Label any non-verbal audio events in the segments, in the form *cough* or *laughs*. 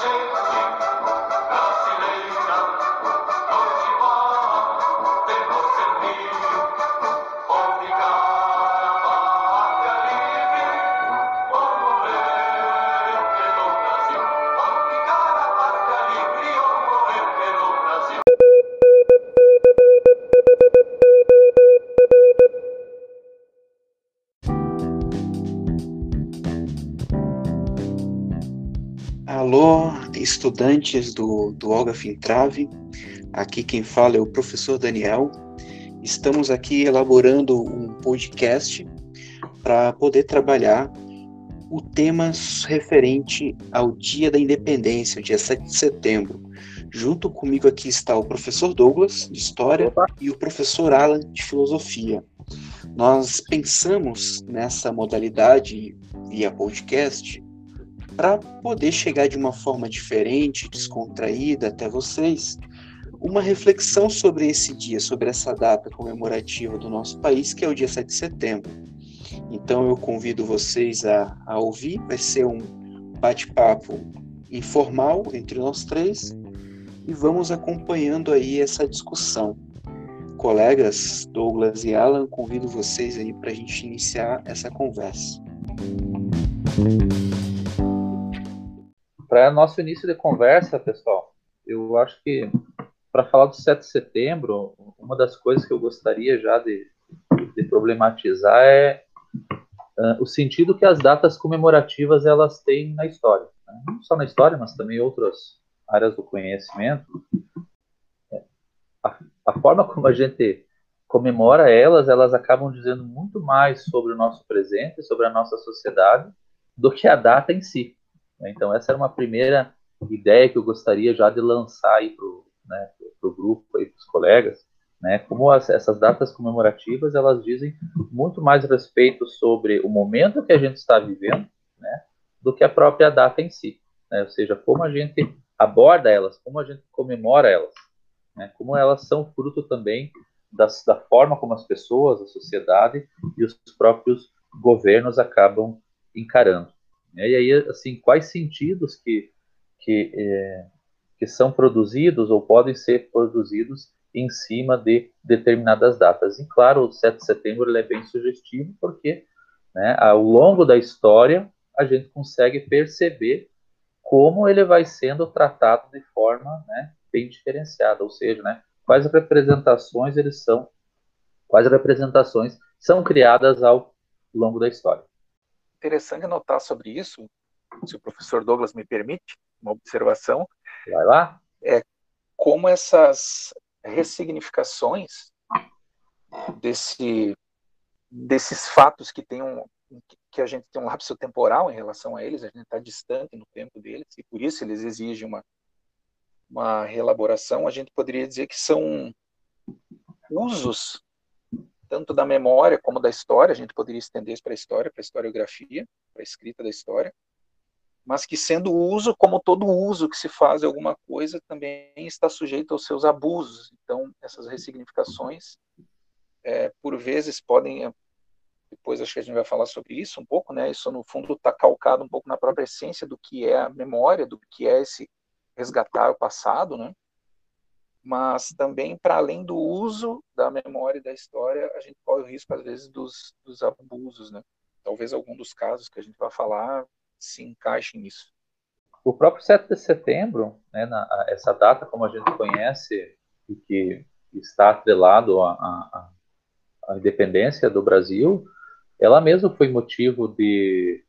Thank you. Estudantes do, do Olga Fintrave, aqui quem fala é o professor Daniel. Estamos aqui elaborando um podcast para poder trabalhar o tema referente ao Dia da Independência, dia 7 de setembro. Junto comigo aqui está o professor Douglas, de História, Opa. e o professor Alan, de Filosofia. Nós pensamos nessa modalidade via podcast para poder chegar de uma forma diferente, descontraída até vocês, uma reflexão sobre esse dia, sobre essa data comemorativa do nosso país, que é o dia 7 de setembro. Então eu convido vocês a, a ouvir, vai ser um bate-papo informal entre nós três e vamos acompanhando aí essa discussão. Colegas Douglas e Alan, convido vocês aí para a gente iniciar essa conversa para nosso início de conversa, pessoal, eu acho que para falar do 7 de setembro, uma das coisas que eu gostaria já de, de problematizar é uh, o sentido que as datas comemorativas elas têm na história, né? não só na história, mas também outras áreas do conhecimento. A, a forma como a gente comemora elas, elas acabam dizendo muito mais sobre o nosso presente, sobre a nossa sociedade, do que a data em si. Né? Então, essa era uma primeira ideia que eu gostaria já de lançar para o né, grupo, para os colegas, né, como as, essas datas comemorativas, elas dizem muito mais respeito sobre o momento que a gente está vivendo, né, do que a própria data em si, né, ou seja, como a gente aborda elas, como a gente comemora elas, né, como elas são fruto também das, da forma como as pessoas, a sociedade e os próprios governos acabam encarando. Né? E aí, assim, quais sentidos que, que, é, que são produzidos ou podem ser produzidos em cima de determinadas datas. E claro, o 7 de setembro é bem sugestivo porque né, ao longo da história a gente consegue perceber como ele vai sendo tratado de forma né, bem diferenciada, ou seja, né, quais representações eles são, quais representações são criadas ao longo da história interessante notar sobre isso, se o professor Douglas me permite, uma observação. Vai lá. É como essas ressignificações desse, desses fatos que tem um, que a gente tem um lapso temporal em relação a eles, a gente está distante no tempo deles, e por isso eles exigem uma, uma reelaboração, a gente poderia dizer que são usos tanto da memória como da história, a gente poderia estender isso para a história, para a historiografia, para a escrita da história, mas que sendo uso, como todo uso que se faz de alguma coisa, também está sujeito aos seus abusos. Então, essas ressignificações, é, por vezes, podem, depois acho que a gente vai falar sobre isso um pouco, né? Isso, no fundo, está calcado um pouco na própria essência do que é a memória, do que é esse resgatar o passado, né? Mas também para além do uso da memória e da história, a gente corre o risco às vezes dos, dos abusos, né? Talvez algum dos casos que a gente vai falar se encaixe nisso. O próprio 7 de setembro, né, na, essa data como a gente conhece e que está atrelado à, independência do Brasil, ela mesma foi motivo de,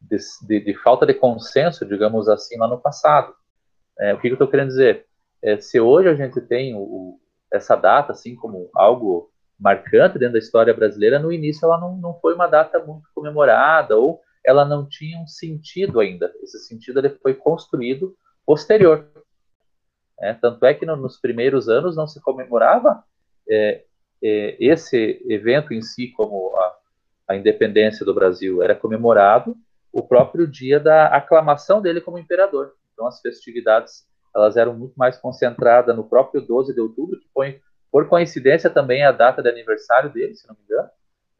de, de, de falta de consenso, digamos assim, lá no passado. É, o que eu estou querendo dizer? É, se hoje a gente tem o, essa data assim como algo marcante dentro da história brasileira, no início ela não, não foi uma data muito comemorada ou ela não tinha um sentido ainda. Esse sentido ele foi construído posterior. É, tanto é que no, nos primeiros anos não se comemorava é, é, esse evento em si como a, a independência do Brasil, era comemorado o próprio dia da aclamação dele como imperador. Então as festividades elas eram muito mais concentradas no próprio 12 de outubro, que foi, por coincidência, também a data de aniversário dele, se não me engano.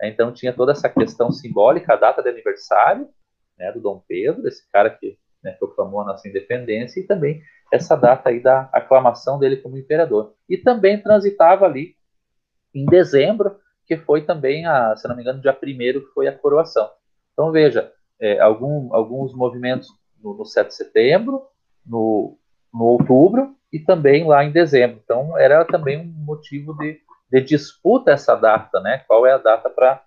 Então tinha toda essa questão simbólica, a data de aniversário né, do Dom Pedro, esse cara que né, proclamou a nossa independência, e também essa data aí da aclamação dele como imperador. E também transitava ali em dezembro, que foi também, a, se não me engano, dia 1 que foi a coroação. Então, veja, é, algum, alguns movimentos no, no 7 de setembro, no, no outubro e também lá em dezembro. Então, era também um motivo de, de disputa essa data, né? Qual é a data para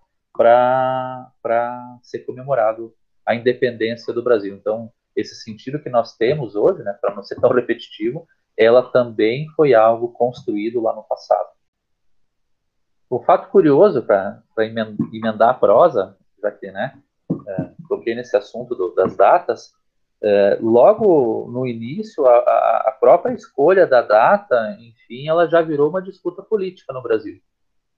ser comemorado a independência do Brasil. Então, esse sentido que nós temos hoje, né, para não ser tão *laughs* repetitivo, ela também foi algo construído lá no passado. O fato curioso, para emendar a prosa, já que né, é, toquei nesse assunto do, das datas, é, logo no início, a, a, própria escolha da data, enfim, ela já virou uma disputa política no Brasil.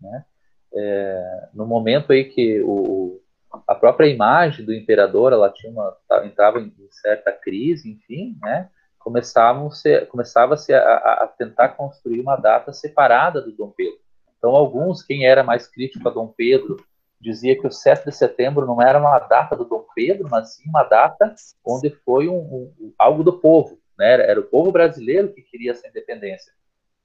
Né? É, no momento aí que o, a própria imagem do imperador, ela tinha uma, entrava em certa crise, enfim, né? Começavam-se, começava-se a, a tentar construir uma data separada do Dom Pedro. Então, alguns, quem era mais crítico a Dom Pedro, dizia que o 7 de setembro não era uma data do Dom Pedro, mas sim uma data onde foi um, um, algo do povo, né? Era o povo brasileiro que queria essa independência.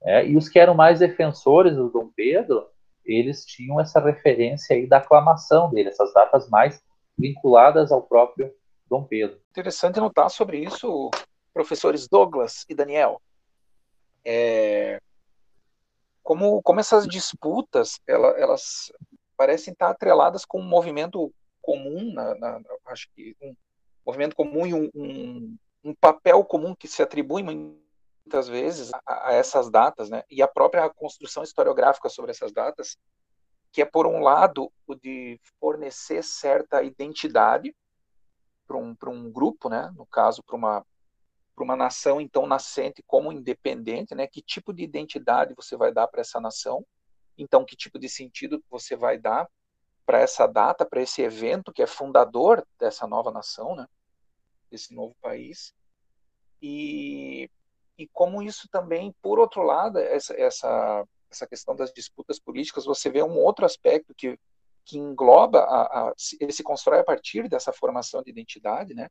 É, e os que eram mais defensores do Dom Pedro, eles tinham essa referência aí da aclamação dele, essas datas mais vinculadas ao próprio Dom Pedro. Interessante notar sobre isso, professores Douglas e Daniel. É, como, como essas disputas, elas, elas parecem estar atreladas com um movimento comum, na, na, acho que um movimento comum e um, um, um, papel comum que se atribui muitas vezes a, a, essas datas, né? E a própria construção historiográfica sobre essas datas, que é por um lado o de fornecer certa identidade para um, um grupo, né? No caso, para uma para uma nação então nascente como independente, né? Que tipo de identidade você vai dar para essa nação? Então, que tipo de sentido você vai dar para essa data, para esse evento que é fundador dessa nova nação, né? Desse novo país. E, e como isso também, por outro lado, essa, essa, essa questão das disputas políticas, você vê um outro aspecto que, que engloba, a, a se, se constrói a partir dessa formação de identidade, né?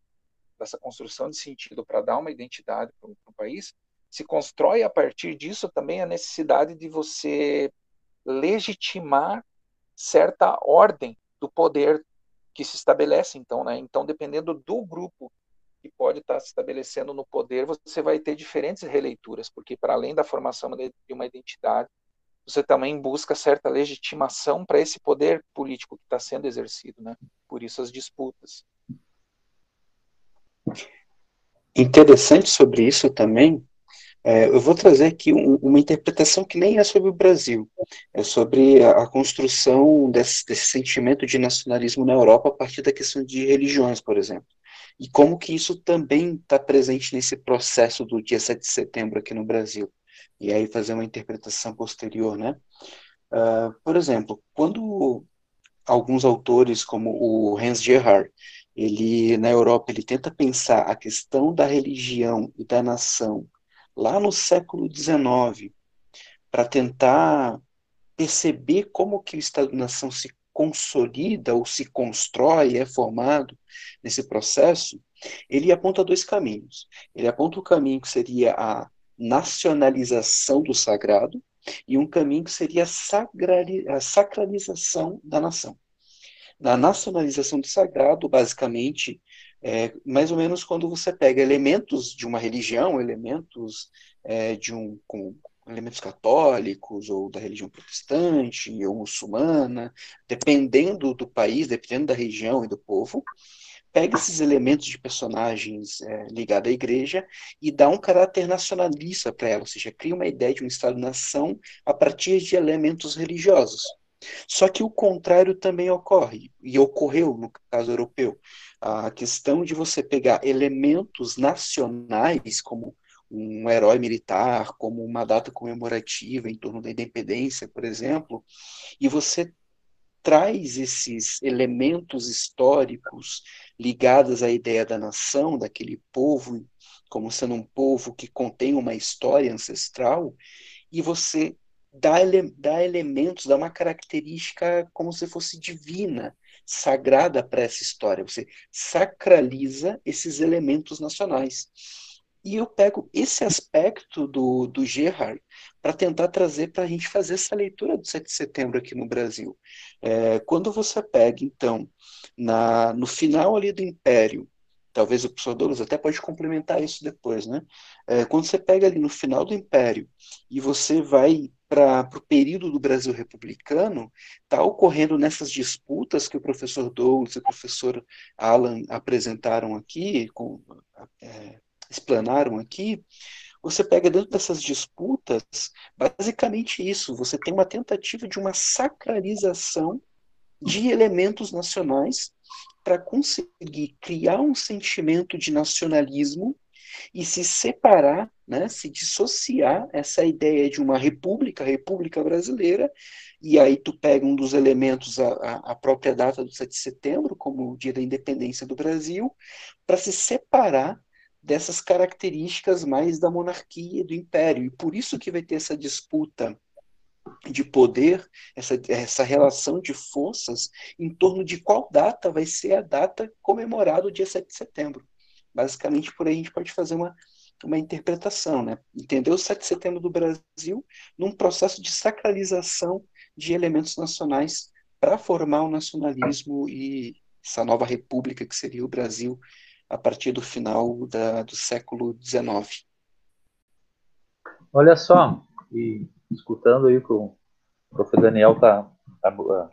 Dessa construção de sentido para dar uma identidade para o país, se constrói a partir disso também a necessidade de você legitimar certa ordem do poder que se estabelece, então, né? Então, dependendo do grupo que pode estar se estabelecendo no poder, você vai ter diferentes releituras, porque para além da formação de uma identidade, você também busca certa legitimação para esse poder político que está sendo exercido, né? Por isso as disputas. Interessante sobre isso também é, eu vou trazer aqui um, uma interpretação que nem é sobre o Brasil, é sobre a, a construção desse, desse, sentimento de nacionalismo na Europa a partir da questão de religiões, por exemplo. E como que isso também está presente nesse processo do dia 7 de setembro aqui no Brasil. E aí fazer uma interpretação posterior, né? Uh, por exemplo, quando alguns autores, como o Hans Gerhard, ele na Europa ele tenta pensar a questão da religião e da nação lá no século XIX, para tentar perceber como que o Estado-nação se consolida ou se constrói, é formado nesse processo, ele aponta dois caminhos. Ele aponta o caminho que seria a nacionalização do sagrado e um caminho que seria a sacralização da nação. Na nacionalização do sagrado, basicamente, é, mais ou menos quando você pega elementos de uma religião, elementos é, de um com elementos católicos ou da religião protestante ou muçulmana, dependendo do país, dependendo da região e do povo, pega esses elementos de personagens é, ligados à igreja e dá um caráter nacionalista para ela, ou seja, cria uma ideia de um Estado-nação a partir de elementos religiosos. Só que o contrário também ocorre, e ocorreu no caso europeu a questão de você pegar elementos nacionais, como um herói militar, como uma data comemorativa em torno da independência, por exemplo, e você traz esses elementos históricos ligados à ideia da nação, daquele povo, como sendo um povo que contém uma história ancestral, e você dá, ele, dá elementos, dá uma característica como se fosse divina, sagrada para essa história, você sacraliza esses elementos nacionais. E eu pego esse aspecto do, do Gerhard para tentar trazer para a gente fazer essa leitura do 7 de setembro aqui no Brasil. É, quando você pega, então, na, no final ali do Império, talvez o professor Douglas até pode complementar isso depois, né? É, quando você pega ali no final do Império e você vai para o período do Brasil republicano, está ocorrendo nessas disputas que o professor Douglas e o professor Alan apresentaram aqui, com, é, explanaram aqui, você pega dentro dessas disputas, basicamente isso, você tem uma tentativa de uma sacralização de elementos nacionais para conseguir criar um sentimento de nacionalismo e se separar, né, se dissociar essa ideia de uma república, república brasileira, e aí tu pega um dos elementos, a, a própria data do 7 de setembro, como o dia da independência do Brasil, para se separar dessas características mais da monarquia e do império. E por isso que vai ter essa disputa de poder, essa, essa relação de forças, em torno de qual data vai ser a data comemorada o dia 7 de setembro. Basicamente, por aí a gente pode fazer uma, uma interpretação, né? Entender o 7 de setembro do Brasil num processo de sacralização de elementos nacionais para formar o nacionalismo e essa nova república que seria o Brasil a partir do final da, do século XIX. Olha só, e escutando aí o que o professor Daniel está tá, tá,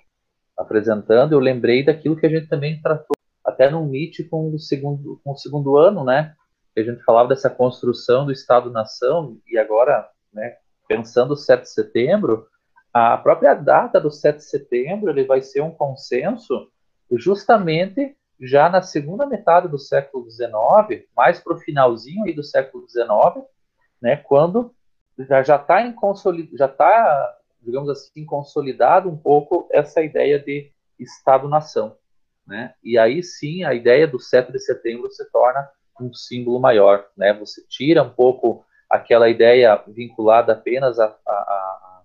apresentando, eu lembrei daquilo que a gente também tratou até no MIT com o segundo, com o segundo ano, né? A gente falava dessa construção do Estado-nação e agora, né, pensando o 7 de setembro, a própria data do 7 de setembro ele vai ser um consenso justamente já na segunda metade do século XIX, mais para o finalzinho aí do século XIX, né, quando já já está já está, digamos assim, consolidado um pouco essa ideia de Estado-nação, né? E aí sim a ideia do 7 de setembro se torna um símbolo maior, né? Você tira um pouco aquela ideia vinculada apenas a, a,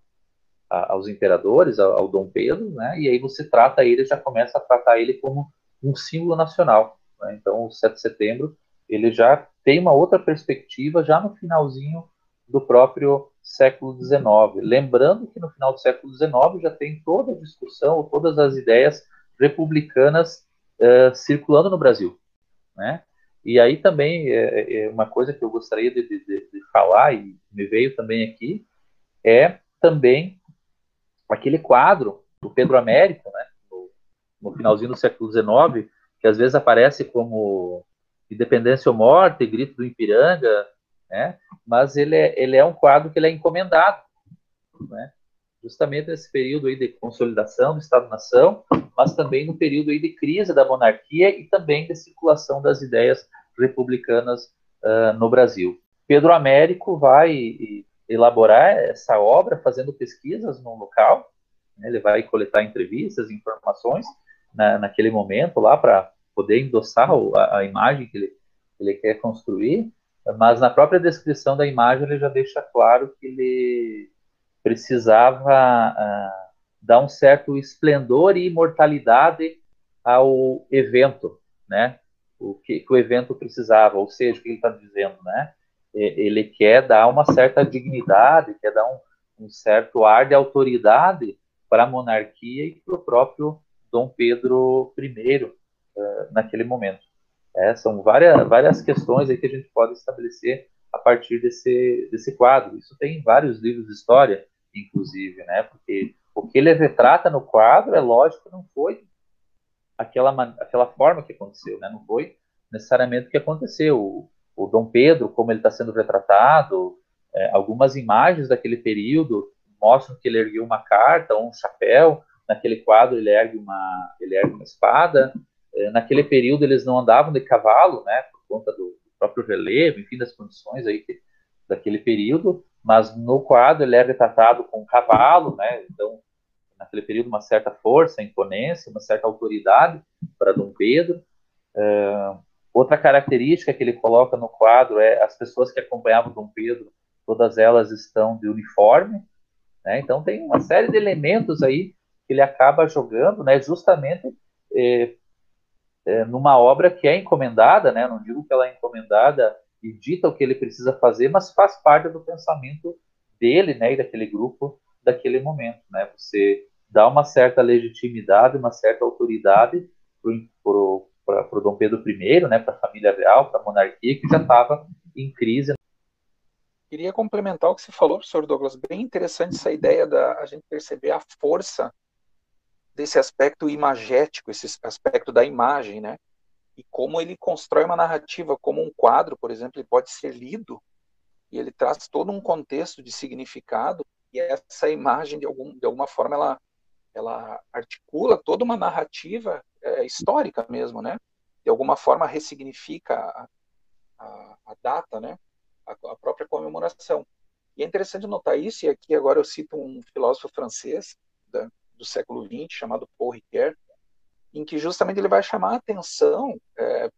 a, aos imperadores, ao, ao, Dom Pedro, né? E aí você trata ele, já começa a tratar ele como um símbolo nacional. Né? Então, o 7 de setembro ele já tem uma outra perspectiva já no finalzinho do próprio século XIX. Lembrando que no final do século XIX já tem toda a discussão, todas as ideias republicanas uh, circulando no Brasil, né? E aí também é, é, uma coisa que eu gostaria de, de, de, falar e me veio também aqui é também aquele quadro do Pedro Américo, né? No, no finalzinho do século XIX, que às vezes aparece como Independência ou Morte, Grito do Ipiranga, né? Mas ele é, ele é um quadro que ele é encomendado, né? justamente nesse período aí de consolidação do Estado-nação, mas também no período aí de crise da monarquia e também de circulação das ideias republicanas uh, no Brasil. Pedro Américo vai elaborar essa obra fazendo pesquisas no local, né, ele vai coletar entrevistas, informações na, naquele momento lá para poder endossar a, a imagem que ele, ele quer construir, mas na própria descrição da imagem ele já deixa claro que ele precisava uh, dar um certo esplendor e imortalidade ao evento, né? O que, que o evento precisava, ou seja, o que ele está dizendo, né? Ele quer dar uma certa dignidade, quer dar um, um certo ar de autoridade para a monarquia e para o próprio Dom Pedro I uh, naquele momento. É, são várias, várias questões aí que a gente pode estabelecer a partir desse, desse quadro. Isso tem em vários livros de história, inclusive, né? Porque o que ele retrata no quadro, é lógico, não foi aquela, aquela forma que aconteceu, né? Não foi necessariamente o que aconteceu. O, o Dom Pedro, como ele está sendo retratado, é, algumas imagens daquele período mostram que ele ergueu uma carta ou um chapéu. Naquele quadro ele ergue uma, ele ergue uma espada. É, naquele período eles não andavam de cavalo, né? Por conta do, próprio relevo, enfim, das condições aí que, daquele período mas no quadro ele é retratado com um cavalo, né? Então, naquele período, uma certa força, imponência, uma certa autoridade para Dom Pedro. Uh, outra característica que ele coloca no quadro é as pessoas que acompanhavam Dom Pedro, todas elas estão de uniforme, né? Então tem uma série de elementos aí que ele acaba jogando, né? Justamente é, é, numa obra que é encomendada, né? Não digo que ela é encomendada e dita o que ele precisa fazer, mas faz parte do pensamento dele, né? E daquele grupo, daquele momento, né? Você dá uma certa legitimidade, uma certa autoridade para o Dom Pedro I, né? Para a família real, para a monarquia que já estava em crise. Queria complementar o que você falou, professor Douglas. Bem interessante essa ideia da a gente perceber a força desse aspecto imagético, esse aspecto da imagem, né? E como ele constrói uma narrativa, como um quadro, por exemplo, ele pode ser lido e ele traz todo um contexto de significado e essa imagem de, algum, de alguma forma ela ela articula toda uma narrativa é, histórica mesmo, né? De alguma forma ressignifica a, a, a data, né? A, a, própria comemoração. E é interessante notar isso, e aqui agora eu cito um filósofo francês, da, do século XX, chamado Paul Ricoeur, em que justamente ele vai chamar a atenção é,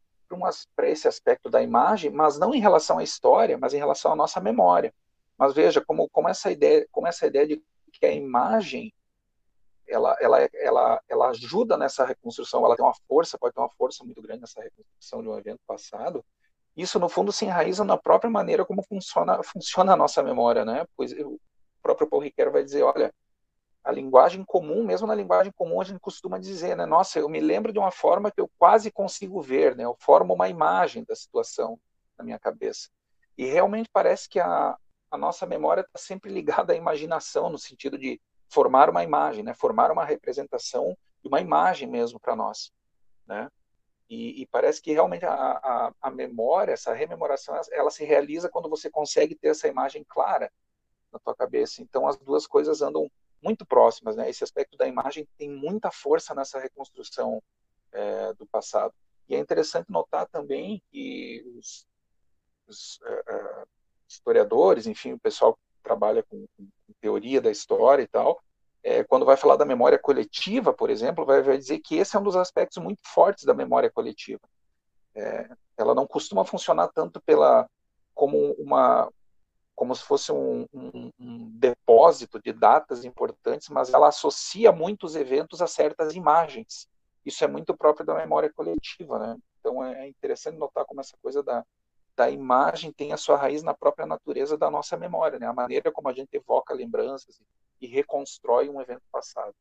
para esse aspecto da imagem, mas não em relação à história, mas em relação à nossa memória. Mas veja como, como essa ideia, como essa ideia de que a imagem ela, ela, ela, ela ajuda nessa reconstrução, ela tem uma força, pode ter uma força muito grande nessa reconstrução de um evento passado. Isso no fundo se enraiza na própria maneira como funciona, funciona a nossa memória, né? Pois o próprio Paul Ricoeur vai dizer, olha, a linguagem comum, mesmo na linguagem comum, a gente costuma dizer, né? Nossa, eu me lembro de uma forma que eu quase consigo ver, né? Eu formo uma imagem da situação na minha cabeça. E realmente parece que a, a nossa memória está sempre ligada à imaginação, no sentido de formar uma imagem, né? Formar uma representação de uma imagem mesmo para nós, né? E, e, parece que realmente a, a, a, memória, essa rememoração, ela se realiza quando você consegue ter essa imagem clara na tua cabeça. Então as duas coisas andam muito próximas, né? Esse aspecto da imagem tem muita força nessa reconstrução é, do passado. E é interessante notar também que os, os uh, historiadores, enfim, o pessoal que trabalha com, com, teoria da história e tal, é, quando vai falar da memória coletiva, por exemplo, vai, vai, dizer que esse é um dos aspectos muito fortes da memória coletiva. É, ela não costuma funcionar tanto pela como uma como se fosse um, um, um, depósito de datas importantes, mas ela associa muitos eventos a certas imagens. Isso é muito próprio da memória coletiva, né? Então é interessante notar como essa coisa da, da imagem tem a sua raiz na própria natureza da nossa memória, né? A maneira como a gente evoca lembranças e reconstrói um evento passado.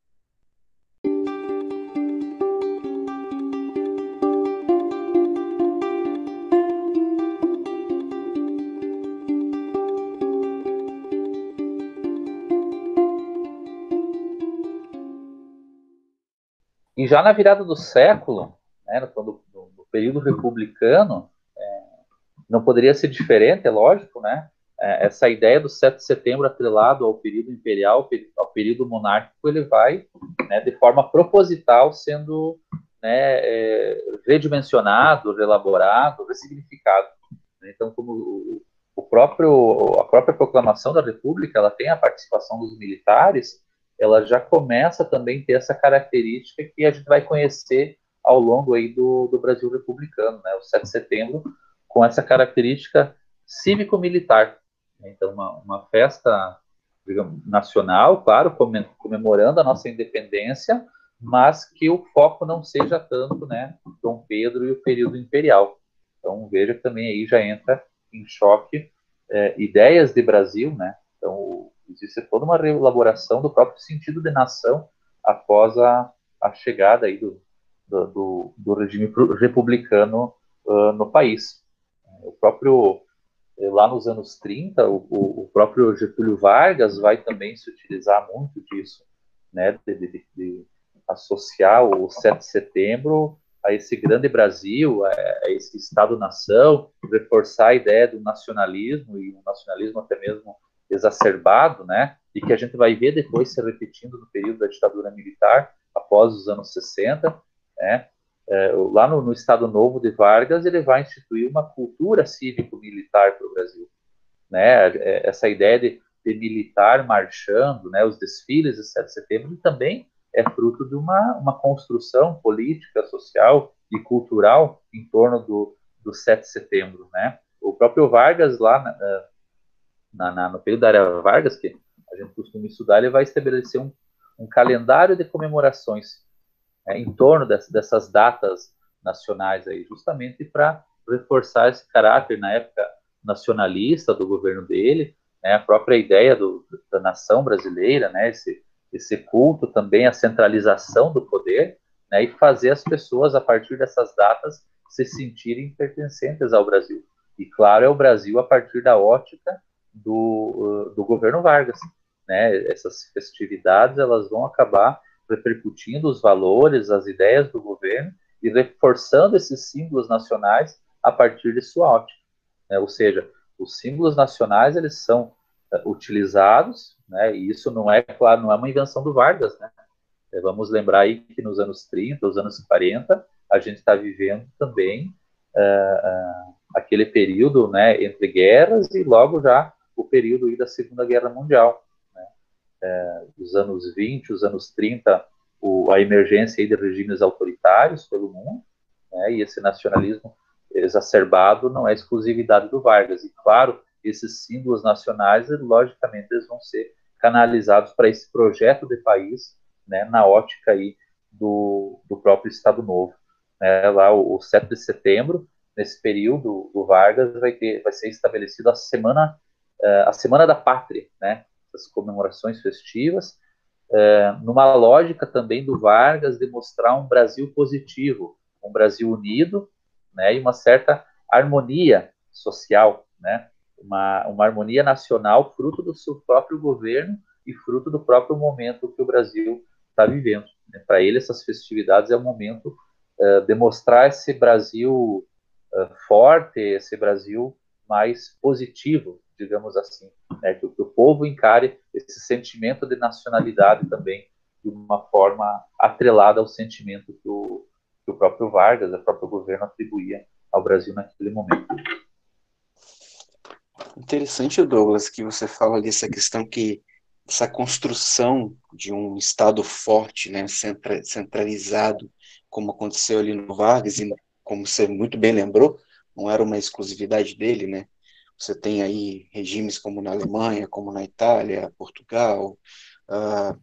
E já na virada do século, né, período republicano, é, não poderia ser diferente, é lógico, né? É, essa ideia do 7 de setembro atrelado ao período imperial, ao período monárquico, ele vai, né, de forma proposital, sendo né, é, redimensionado, reelaborado, ressignificado. Então, como o próprio, a própria proclamação da República, ela tem a participação dos militares, ela já começa também a ter essa característica que a gente vai conhecer ao longo aí do, do Brasil republicano, né, o 7 de setembro, com essa característica cívico-militar. Então, uma, uma festa digamos, nacional, claro, comemorando a nossa independência, mas que o foco não seja tanto, né, Dom Pedro e o período imperial. Então, veja que também aí já entra em choque é, ideias de Brasil, né, então existe toda uma reelaboração do próprio sentido de nação após a, a chegada aí do, do, do regime republicano uh, no país. O próprio, eh, lá nos anos 30, o, o, próprio Getúlio Vargas vai também se utilizar muito disso, né, de, de, de associar o 7 de setembro a esse grande Brasil, a, esse Estado-nação, reforçar a ideia do nacionalismo, e um nacionalismo até mesmo exacerbado, né? E que a gente vai ver depois se repetindo no período da ditadura militar, após os anos 60, né? É, lá no, no, Estado Novo de Vargas, ele vai instituir uma cultura cívico-militar para o Brasil. Né? É, essa ideia de, de, militar marchando, né? os desfiles de 7 de setembro, também é fruto de uma, uma construção política, social e cultural em torno do, do 7 de setembro. Né? O próprio Vargas, lá na, na, na, no período da era Vargas, que a gente costuma estudar, ele vai estabelecer um, um calendário de comemorações né, em torno dessas, dessas datas nacionais aí, justamente para reforçar esse caráter na época nacionalista do governo dele, né, a própria ideia do, da nação brasileira, né, esse, esse culto também à centralização do poder, né, e fazer as pessoas, a partir dessas datas, se sentirem pertencentes ao Brasil. E, claro, é o Brasil a partir da ótica do, do governo Vargas. Né? Essas festividades elas vão acabar repercutindo os valores, as ideias do governo e reforçando esses símbolos nacionais a partir de sua ótica. Né? Ou seja, os símbolos nacionais eles são uh, utilizados, né? e isso não é, claro, não é uma invenção do Vargas. Né? É, vamos lembrar aí que nos anos 30, os anos 40, a gente está vivendo também uh, uh, aquele período né, entre guerras e logo já o período da Segunda Guerra Mundial. Né? É, os anos 20, os anos 30, o, a emergência de regimes autoritários pelo mundo, né, e esse nacionalismo exacerbado não é exclusividade do Vargas. E, claro, esses símbolos nacionais, logicamente, eles vão ser canalizados para esse projeto de país, né, na ótica aí do, do próprio Estado Novo. Né, lá, o, o 7 de setembro, nesse período do Vargas, vai, ter, vai ser estabelecido a Semana, a semana da Pátria, né, as comemorações festivas, uh, numa lógica também do Vargas de mostrar um Brasil positivo, um Brasil unido, né, e uma certa harmonia social, né, uma, uma harmonia nacional fruto do seu próprio governo e fruto do próprio momento que o Brasil está vivendo. Né. Para ele, essas festividades é o momento uh, de mostrar esse Brasil uh, forte, esse Brasil mais positivo, digamos assim, né, que, que, o povo encare esse sentimento de nacionalidade também de uma forma atrelada ao sentimento que o, que o próprio Vargas, o próprio governo atribuía ao Brasil naquele momento. Interessante, Douglas, que você fala dessa questão que essa construção de um Estado forte, né, centralizado, como aconteceu ali no Vargas, e como você muito bem lembrou, não era uma exclusividade dele, né? Você tem aí regimes como na Alemanha, como na Itália, Portugal, uh,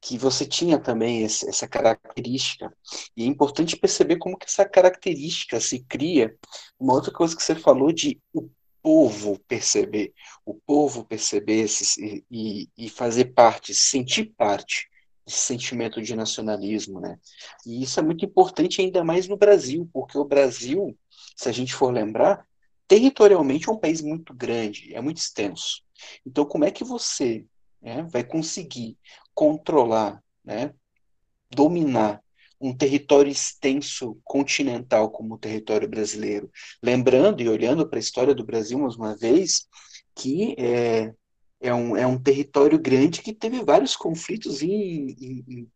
que você tinha também esse, essa característica. E é importante perceber como que essa característica se cria. Uma outra coisa que você falou de o povo perceber, o povo perceber esse, e, e fazer parte, sentir parte desse sentimento de nacionalismo, né? E isso é muito importante ainda mais no Brasil, porque o Brasil, se a gente for lembrar, territorialmente é um país muito grande, é muito extenso. Então, como é que você né, vai conseguir controlar, né, dominar um território extenso continental como o território brasileiro. Lembrando e olhando para a história do Brasil mais uma vez, que é, é, um, é um território grande que teve vários conflitos em, em,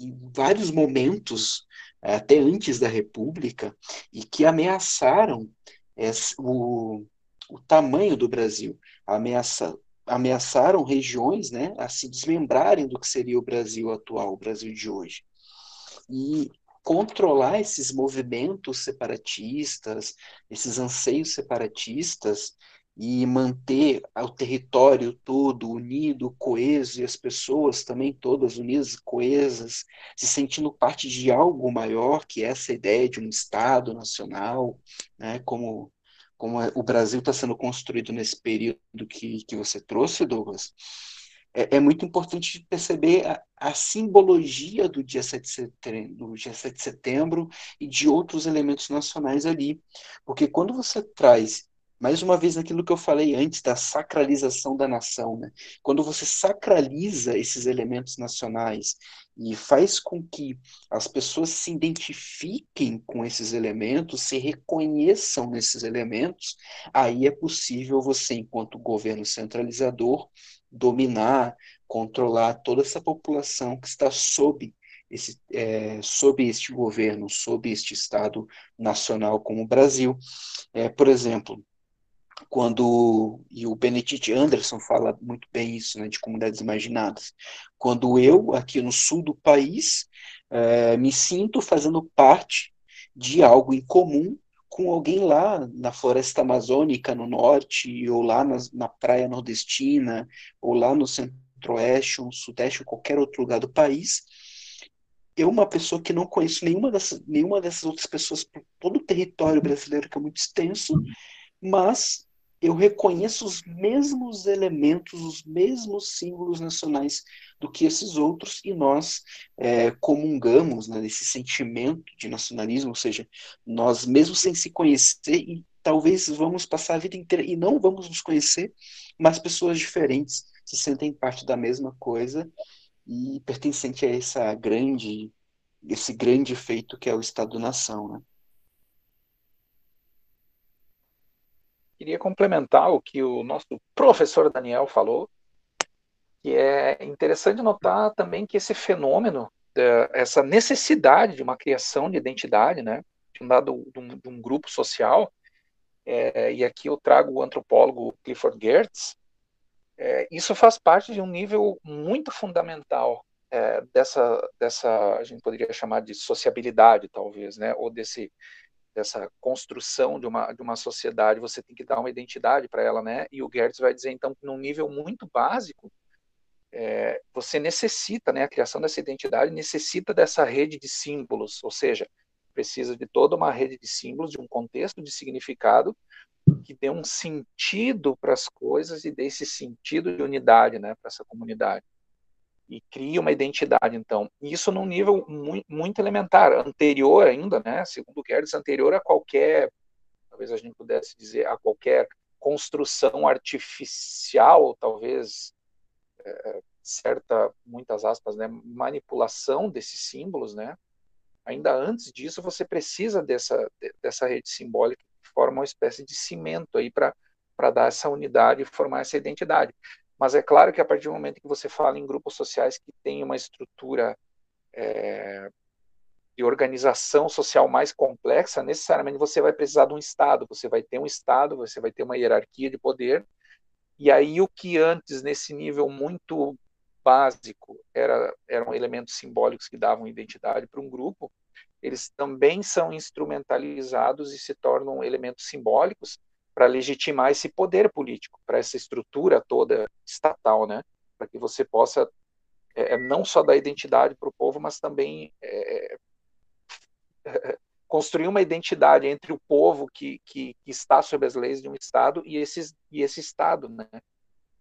em vários momentos, até antes da República, e que ameaçaram esse, o, o tamanho do Brasil, ameaça, ameaçaram regiões né, a se desmembrarem do que seria o Brasil atual, o Brasil de hoje. E controlar esses movimentos separatistas, esses anseios separatistas, e manter o território todo unido, coeso, e as pessoas também todas unidas, coesas, se sentindo parte de algo maior, que é essa ideia de um Estado nacional, né, como como é, o Brasil está sendo construído nesse período que, que você trouxe, Douglas, é, é muito importante perceber a, a, simbologia do dia, 7 de setembro, do dia 7 de setembro e de outros elementos nacionais ali. Porque quando você traz mais uma vez naquilo que eu falei antes da sacralização da nação, né? Quando você sacraliza esses elementos nacionais e faz com que as pessoas se identifiquem com esses elementos, se reconheçam nesses elementos, aí é possível você, enquanto governo centralizador, dominar, controlar toda essa população que está sob esse, é, sob este governo, sob este Estado nacional como o Brasil. É, por exemplo, quando e o Benedict Anderson fala muito bem isso, né, de comunidades imaginadas. Quando eu aqui no sul do país é, me sinto fazendo parte de algo em comum com alguém lá na floresta amazônica no norte ou lá na, na praia nordestina ou lá no centro-oeste ou sudeste ou qualquer outro lugar do país eu, uma pessoa que não conheço nenhuma dessas, nenhuma dessas outras pessoas por todo o território brasileiro, que é muito extenso, mas eu reconheço os mesmos elementos, os mesmos símbolos nacionais do que esses outros, e nós é, comungamos né, desse sentimento de nacionalismo, ou seja, nós, mesmo sem se conhecer, e talvez vamos passar a vida inteira e não vamos nos conhecer, mas pessoas diferentes se sentem parte da mesma coisa e pertencente a essa grande, esse grande feito que é o Estado-nação, né? Queria complementar o que o nosso professor Daniel falou, que é interessante notar também que esse fenômeno, essa necessidade de uma criação de identidade, né, de um dado de um, de um grupo social, é, e aqui eu trago o antropólogo Clifford Geertz, é, isso faz parte de um nível muito fundamental é, dessa, dessa, a gente poderia chamar de sociabilidade, talvez, né? ou desse, dessa construção de uma, de uma sociedade, você tem que dar uma identidade para ela, né? E o Gertz vai dizer, então, que num nível muito básico, é, você necessita, né, a criação dessa identidade necessita dessa rede de símbolos, ou seja, precisa de toda uma rede de símbolos, de um contexto de significado que dê um sentido para as coisas e dê esse sentido de unidade né, para essa comunidade. E cria uma identidade, então. Isso num nível muito, muito elementar, anterior ainda, né, segundo Gerdes, anterior a qualquer, talvez a gente pudesse dizer, a qualquer construção artificial, talvez, é, certa, muitas aspas, né, manipulação desses símbolos, né, ainda antes disso você precisa dessa, dessa rede simbólica forma uma espécie de cimento aí para dar essa unidade e formar essa identidade. Mas é claro que a partir do momento que você fala em grupos sociais que têm uma estrutura é, de organização social mais complexa, necessariamente você vai precisar de um Estado, você vai ter um Estado, você vai ter uma hierarquia de poder, e aí o que antes, nesse nível muito básico, era, eram elementos simbólicos que davam identidade para um grupo, eles também são instrumentalizados e se tornam elementos simbólicos para legitimar esse poder político, para essa estrutura toda estatal, né? Para que você possa é, é não só dar identidade para o povo, mas também é, *laughs* construir uma identidade entre o povo que, que, que, está sob as leis de um Estado e, esses, e esse Estado, né?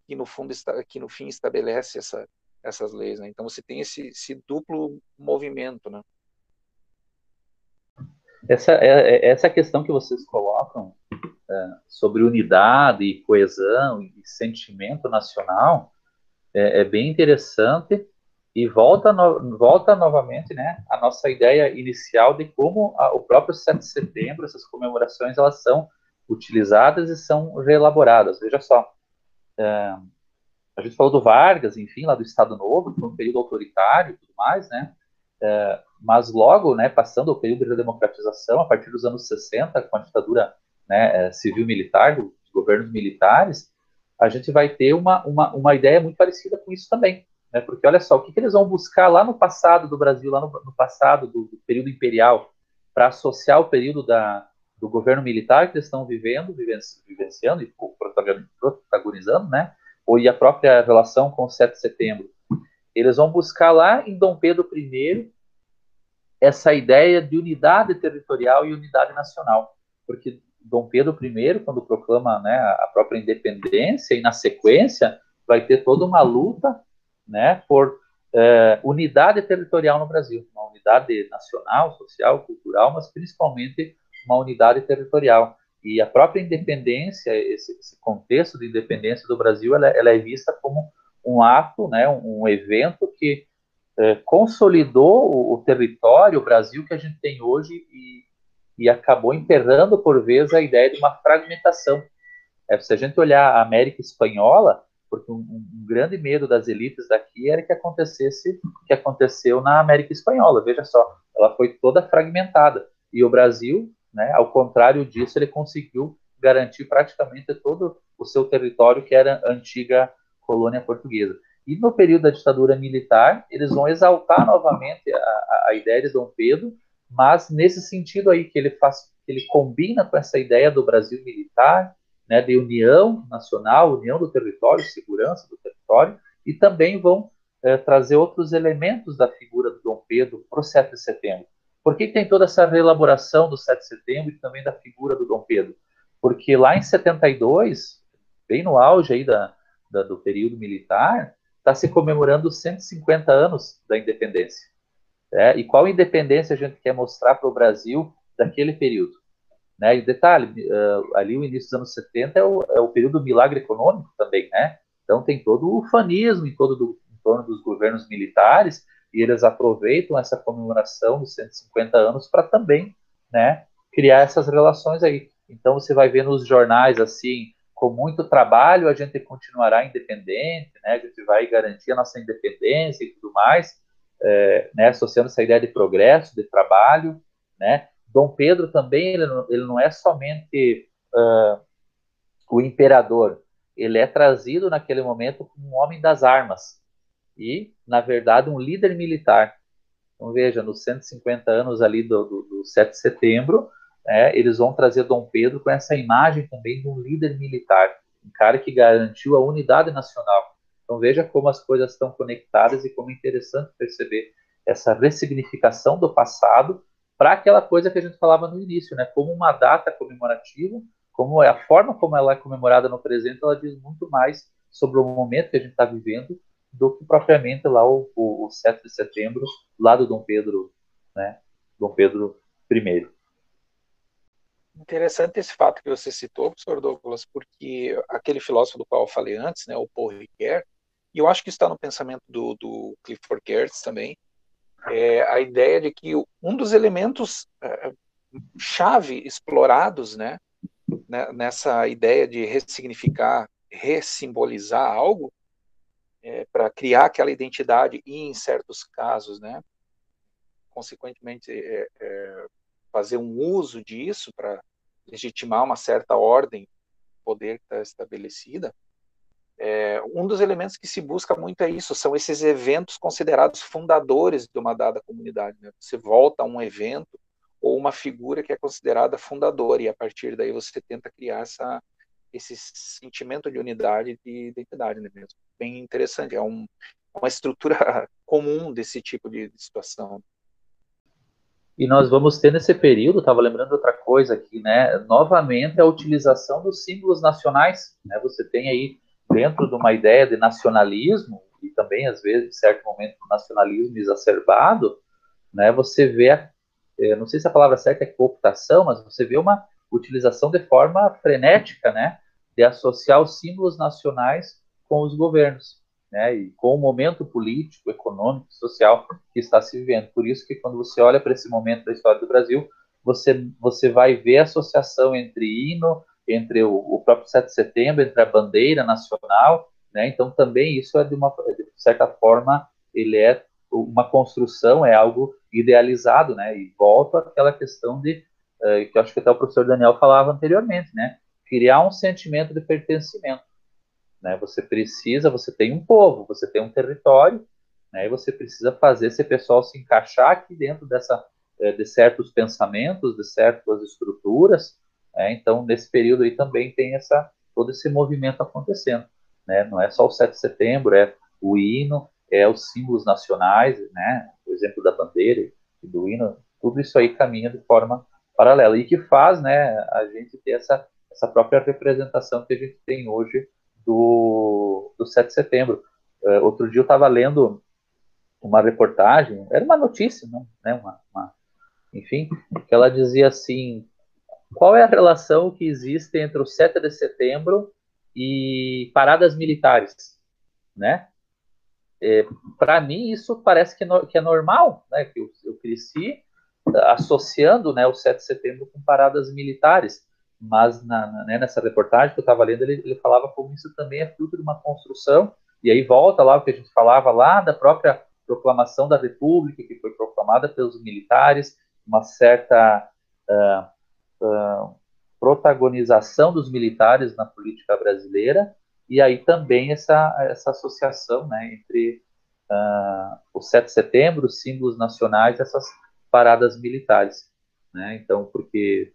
Que no fundo está, que no fim estabelece essa, essas leis, né? Então você tem esse, esse duplo movimento, né? Essa, é, é, essa questão que vocês colocam sobre unidade e coesão e sentimento nacional é, é bem interessante e volta, no, volta novamente né, a nossa ideia inicial de como a, o próprio 7 de setembro, essas comemorações, elas são utilizadas e são reelaboradas. Veja só, é, a gente falou do Vargas, enfim, lá do Estado Novo, que foi um período autoritário e tudo mais, né? É, mas logo, né, passando o período de democratização, a partir dos anos 60, com a ditadura né, é, civil-militar, governos militares, a gente vai ter uma, uma, uma ideia muito parecida com isso também. Né, porque olha só, o que, que eles vão buscar lá no passado do Brasil, lá no, no passado do, do, período imperial, para associar o período da, do governo militar que eles estão vivendo, vivenciando e protagonizando, né, ou e a própria relação com o 7 de setembro. Eles vão buscar lá em Dom Pedro I essa ideia de unidade territorial e unidade nacional, porque Dom Pedro I, quando proclama né, a própria independência, e na sequência vai ter toda uma luta né, por é, unidade territorial no Brasil, uma unidade nacional, social, cultural, mas principalmente uma unidade territorial. E a própria independência, esse, esse contexto de independência do Brasil, ela, ela, é vista como um ato, né, um, um evento que é, consolidou o, o, território, o Brasil que a gente tem hoje e, e acabou enterrando por vezes a ideia de uma fragmentação. É, se a gente olhar a América Espanhola, porque um, um, grande medo das elites daqui era que acontecesse o que aconteceu na América Espanhola. Veja só, ela foi toda fragmentada. E o Brasil, né, ao contrário disso, ele conseguiu garantir praticamente todo o seu território, que era antiga colônia portuguesa. E no período da ditadura militar, eles vão exaltar novamente a, a ideia de Dom Pedro, mas nesse sentido aí que ele faz, ele combina com essa ideia do Brasil militar, né, de união nacional, união do território, segurança do território, e também vão é, trazer outros elementos da figura do Dom Pedro para o 7 de setembro. Por que, tem toda essa reelaboração do 7 de setembro e também da figura do Dom Pedro? Porque lá em 72, bem no auge aí da, da do período militar, está se comemorando os 150 anos da independência. É, e qual independência a gente quer mostrar para o Brasil daquele período? Né? E detalhe, uh, ali o início dos anos 70 é o, é o, período do milagre econômico também, né? Então tem todo o fanismo em, todo do, em torno dos governos militares e eles aproveitam essa comemoração dos 150 anos para também, né, criar essas relações aí. Então você vai ver nos jornais assim, com muito trabalho a gente continuará independente, né? A gente vai garantir a nossa independência e tudo mais, é, né? Associando essa ideia de progresso, de trabalho, né? Dom Pedro também ele não, ele não é somente uh, o imperador, ele é trazido naquele momento como um homem das armas e, na verdade, um líder militar. Então veja, nos 150 anos ali do, do, do 7 de setembro, né, eles vão trazer Dom Pedro com essa imagem também de um líder militar, um cara que garantiu a unidade nacional. Então veja como as coisas estão conectadas e como é interessante perceber essa ressignificação do passado para aquela coisa que a gente falava no início, né? Como uma data comemorativa, como é a forma como ela é comemorada no presente, ela diz muito mais sobre o momento que a gente está vivendo do que propriamente lá o, o, o 7 de setembro, lá do Dom Pedro, né? Dom Pedro I. Interessante esse fato que você citou, professor Douglas, porque aquele filósofo do qual eu falei antes, né, o Paul Ricoeur, e eu acho que está no pensamento do, do Clifford Geertz também, é a ideia de que um dos elementos é, chave explorados, né, né, nessa ideia de ressignificar, ressimbolizar algo, é, para criar aquela identidade e, em certos casos, né, consequentemente, é, é, fazer um uso disso para legitimar uma certa ordem, poder que está estabelecida, é, um dos elementos que se busca muito é isso, são esses eventos considerados fundadores de uma dada comunidade. Né? Você volta a um evento ou uma figura que é considerada fundadora, e a partir daí você tenta criar essa, esse sentimento de unidade e de identidade né, mesmo. Bem interessante, é um, uma estrutura *laughs* comum desse tipo de, de situação. E nós vamos ter nesse período, estava lembrando outra coisa aqui, né? Novamente a utilização dos símbolos nacionais, né? Você tem aí dentro de uma ideia de nacionalismo e também às vezes, em certo momento, nacionalismo exacerbado, né? Você vê, eh, não sei se a palavra certa é cooptação, mas você vê uma utilização de forma frenética, né? De associar os símbolos nacionais com os governos né, e com o momento político, econômico, social que está se vivendo. Por isso que quando você olha para esse momento da história do Brasil, você, você vai ver a associação entre hino, entre o, o próprio 7 de setembro, entre a bandeira nacional, né, então também isso é de uma de certa forma ele é uma construção, é algo idealizado, né, e volta àquela questão de uh, que acho que até o professor Daniel falava anteriormente, né, criar um sentimento de pertencimento né? Você precisa, você tem um povo, você tem um território, né? E você precisa fazer esse pessoal se encaixar aqui dentro dessa eh, de certos pensamentos, de certas estruturas. Né? Então, nesse período aí também tem essa todo esse movimento acontecendo, né? Não é só o 7 de setembro, é o hino, é os símbolos nacionais, né? O exemplo da bandeira e do hino, tudo isso aí caminha de forma paralela e que faz, né, a gente ter essa essa própria representação que a gente tem hoje do, do 7 de setembro. Uh, outro dia eu estava lendo uma reportagem, era uma notícia, não, né, uma, uma, enfim, que ela dizia assim, qual é a relação que existe entre o 7 de setembro e paradas militares, né? É, Para mim isso parece que, no, que é normal, né? Que eu, eu cresci associando, né, o 7 de setembro com paradas militares mas na, na, né, nessa reportagem que eu estava lendo, ele, ele, falava como isso também é fruto de uma construção, e aí volta lá o que a gente falava lá da própria proclamação da República, que foi proclamada pelos militares, uma certa uh, protagonização dos militares na política brasileira, e aí também essa, essa associação né, entre uh, o 7 de setembro, os símbolos nacionais, essas paradas militares. Né? Então, porque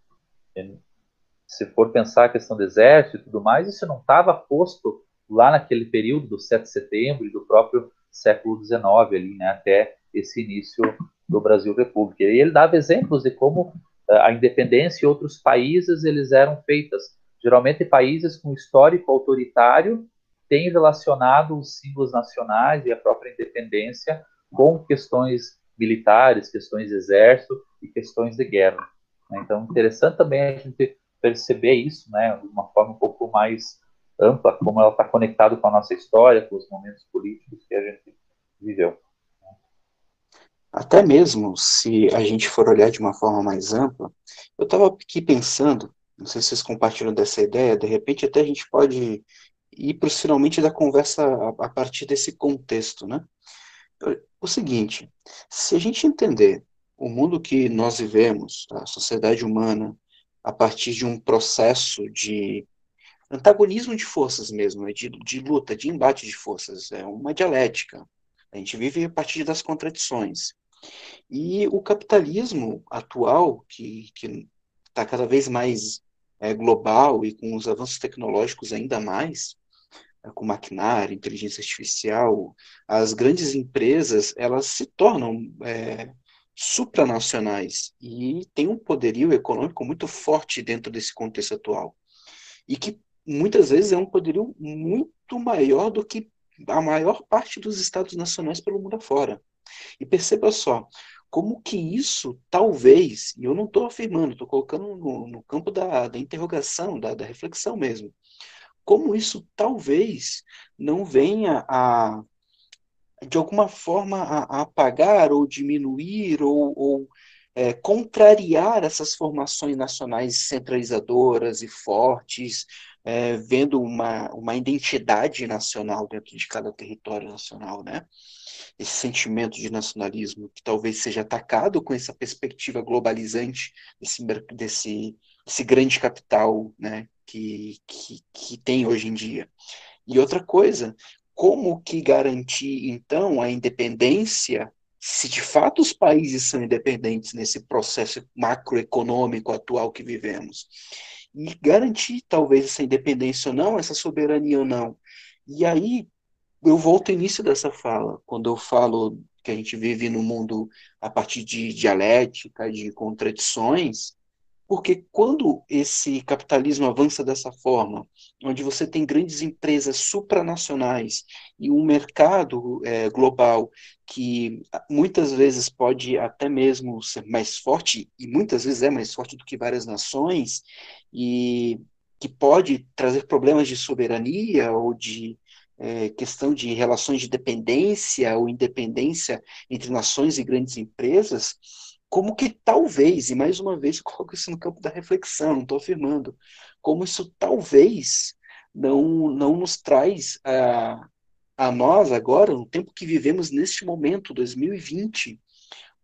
se for pensar a questão do exército e tudo mais, isso não estava posto lá naquele período do 7 de setembro e do próprio século XIX ali, né, até esse início do Brasil República. E ele dava exemplos de como a independência em outros países eles eram feitas. Geralmente países com histórico autoritário têm relacionado os símbolos nacionais e a própria independência com questões militares, questões de exército e questões de guerra. Né? Então, interessante também a gente perceber isso, né, de uma forma um pouco mais ampla, como ela está conectada com a nossa história, com os momentos políticos que a gente viveu. Até mesmo se a gente for olhar de uma forma mais ampla, eu estava aqui pensando, não sei se vocês compartilham dessa ideia, de repente até a gente pode ir para os finalmente da conversa a, a partir desse contexto, né? O seguinte, se a gente entender o mundo que nós vivemos, a sociedade humana, a partir de um processo de antagonismo de forças mesmo, né? de, de luta, de embate de forças, é uma dialética. A gente vive a partir das contradições. E o capitalismo atual, que está cada vez mais é, global e com os avanços tecnológicos ainda mais, é, com maquinário, inteligência artificial, as grandes empresas elas se tornam é, supranacionais e têm um poderio econômico muito forte dentro desse contexto atual. E que muitas vezes é um poderio muito maior do que a maior parte dos estados nacionais pelo mundo afora. E perceba só, como que isso talvez, e eu não estou afirmando, estou colocando no, no, campo da, da interrogação, da, da, reflexão mesmo, como isso talvez não venha a, de alguma forma, a, a apagar ou diminuir ou, ou é, contrariar essas formações nacionais centralizadoras e fortes, é, vendo uma, uma identidade nacional dentro de cada território nacional, né? esse sentimento de nacionalismo que talvez seja atacado com essa perspectiva globalizante desse, desse, desse grande capital né, que, que, que tem hoje em dia. E outra coisa, como que garantir, então, a independência, se de fato os países são independentes nesse processo macroeconômico atual que vivemos? E garantir, talvez, essa independência ou não, essa soberania ou não. E aí, eu volto ao início dessa fala, quando eu falo que a gente vive no mundo a partir de dialética, de contradições, porque quando esse capitalismo avança dessa forma, onde você tem grandes empresas supranacionais e um mercado é, global que muitas vezes pode até mesmo ser mais forte, e muitas vezes é mais forte do que várias nações, e que pode trazer problemas de soberania ou de é, questão de relações de dependência ou independência entre nações e grandes empresas, como que talvez, e mais uma vez coloco isso no campo da reflexão, não estou afirmando, como isso talvez não, não nos traz a, a nós agora, no tempo que vivemos neste momento, 2020,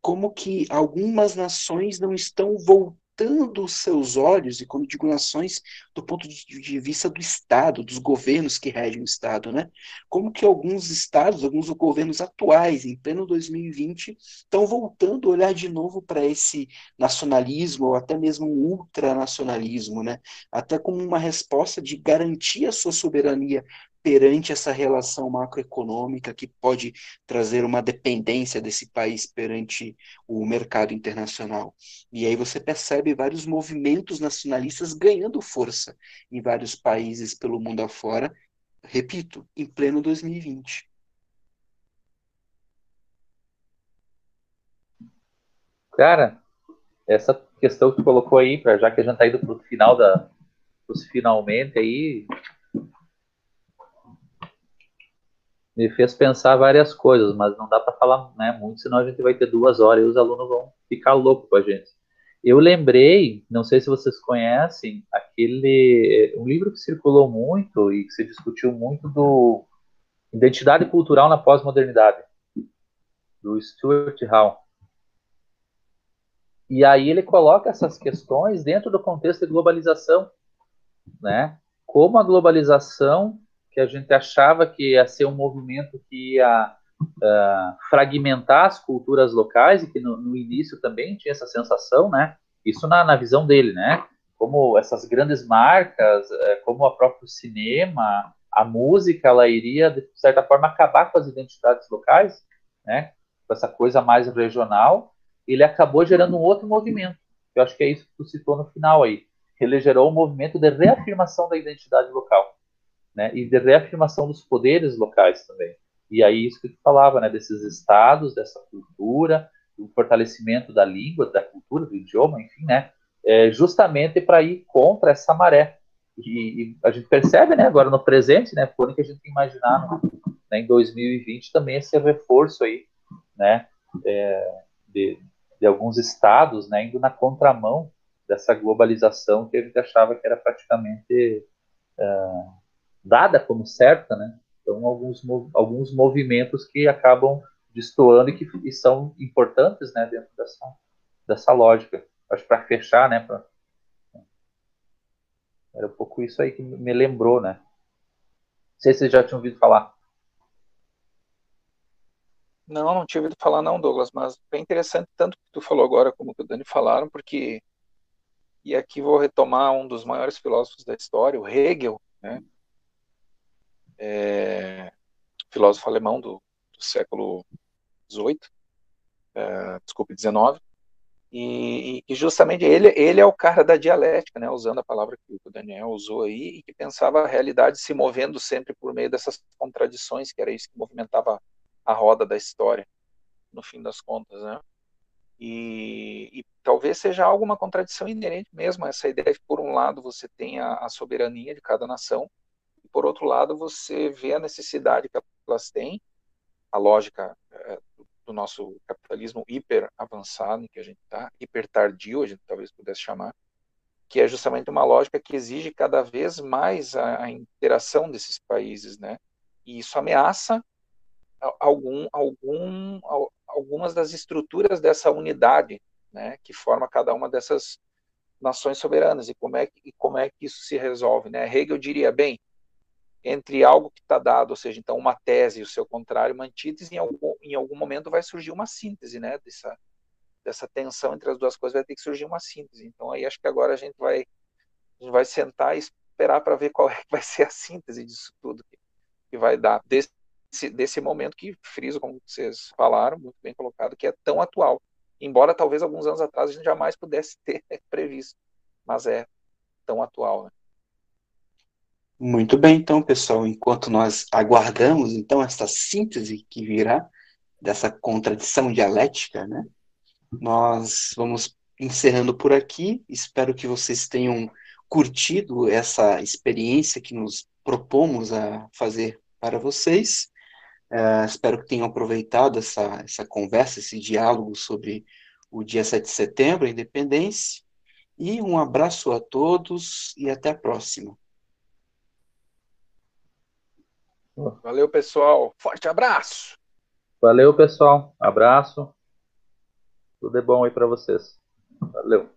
como que algumas nações não estão voltando voltando os seus olhos, e quando digo nações, do ponto de, de, vista do Estado, dos governos que regem o Estado, né? Como que alguns estados, alguns governos atuais, em pleno 2020, estão voltando a olhar de novo para esse nacionalismo, ou até mesmo um ultranacionalismo, né? Até como uma resposta de garantir a sua soberania perante essa relação macroeconômica que pode trazer uma dependência desse país perante o mercado internacional. E aí você percebe vários movimentos nacionalistas ganhando força em vários países pelo mundo afora, repito, em pleno 2020. Cara, essa questão que tu colocou aí, pra, já que a gente está indo para o final da, os finalmente aí, me fez pensar várias coisas, mas não dá para falar né, muito, senão a gente vai ter duas horas e os alunos vão ficar loucos com a gente. Eu lembrei, não sei se vocês conhecem, aquele um livro que circulou muito e que se discutiu muito do identidade cultural na pós-modernidade, do Stuart Hall. E aí ele coloca essas questões dentro do contexto de globalização, né? Como a globalização que a gente achava que ia ser um movimento que ia uh, fragmentar as culturas locais e que no, no, início também tinha essa sensação, né? Isso na, na visão dele, né? Como essas grandes marcas, uh, como o próprio cinema, a música ela iria de certa forma acabar com as identidades locais, né? Com essa coisa mais regional, ele acabou gerando um outro movimento. Eu acho que é isso que tu citou no final aí. Ele gerou um movimento de reafirmação da identidade local, né? E de reafirmação dos poderes locais também. E aí isso que tu falava, né? Desses estados, dessa cultura, do fortalecimento da língua, da cultura, do idioma, enfim, né? É justamente para ir contra essa maré e, e, a gente percebe, né, agora no presente, né, por que a gente imaginar né, em 2020 também esse reforço aí, né, é, de, de alguns estados, né, indo na contramão dessa globalização que a gente achava que era praticamente é, dada como certa, né, então alguns, alguns movimentos que acabam destoando e que e são importantes, né, dentro dessa, dessa lógica. Acho para fechar, né, pra, era um pouco isso aí que me lembrou, né? Não sei se vocês já tinham ouvido falar. Não, não tinha ouvido falar não, Douglas, mas bem interessante tanto que tu falou agora como que o Dani falaram, porque e aqui vou retomar um dos maiores filósofos da história, o Hegel, né? É, filósofo alemão do, do século XVIII, é, desculpe, XIX, e, e, justamente ele, ele é o cara da dialética, né, usando a palavra que o Daniel usou aí, e que pensava a realidade se movendo sempre por meio dessas contradições, que era isso que movimentava a roda da história, no fim das contas, né? E, e talvez seja alguma contradição inerente mesmo a essa ideia de, por um lado, você tem a, a soberania de cada nação, por outro lado, você vê a necessidade que elas têm, a lógica é, do nosso capitalismo hiper avançado, em que a gente está, hiper tardio, a gente talvez pudesse chamar, que é justamente uma lógica que exige cada vez mais a, a interação desses países, né? E isso ameaça algum, algum, algumas das estruturas dessa unidade, né? Que forma cada uma dessas nações soberanas e como é que, como é que isso se resolve, né? Hegel diria bem, entre algo que está dado, ou seja, então uma tese e o seu contrário, uma antítese, em algum, em algum momento vai surgir uma síntese, né, dessa, dessa tensão entre as duas coisas, vai ter que surgir uma síntese. Então aí acho que agora a gente vai, a gente vai sentar e esperar para ver *laughs* qual é que vai ser a síntese disso tudo que, que vai dar, desse, desse momento que friso, como vocês falaram, muito bem colocado, que é tão atual. Embora talvez alguns anos atrás a gente jamais pudesse *laughs* ter previsto, mas é tão atual, né? Muito bem, então, pessoal, enquanto nós aguardamos, então, essa síntese que virá dessa contradição dialética, né, nós vamos encerrando por aqui. Espero que vocês tenham curtido essa experiência que nos propomos a fazer para vocês. Uh, espero que tenham aproveitado essa, essa conversa, esse diálogo sobre o dia 7 de setembro, a independência. E um abraço a todos e até a próxima. Valeu, pessoal. Forte abraço. Valeu, pessoal. Abraço. Tudo é bom aí para vocês. Valeu.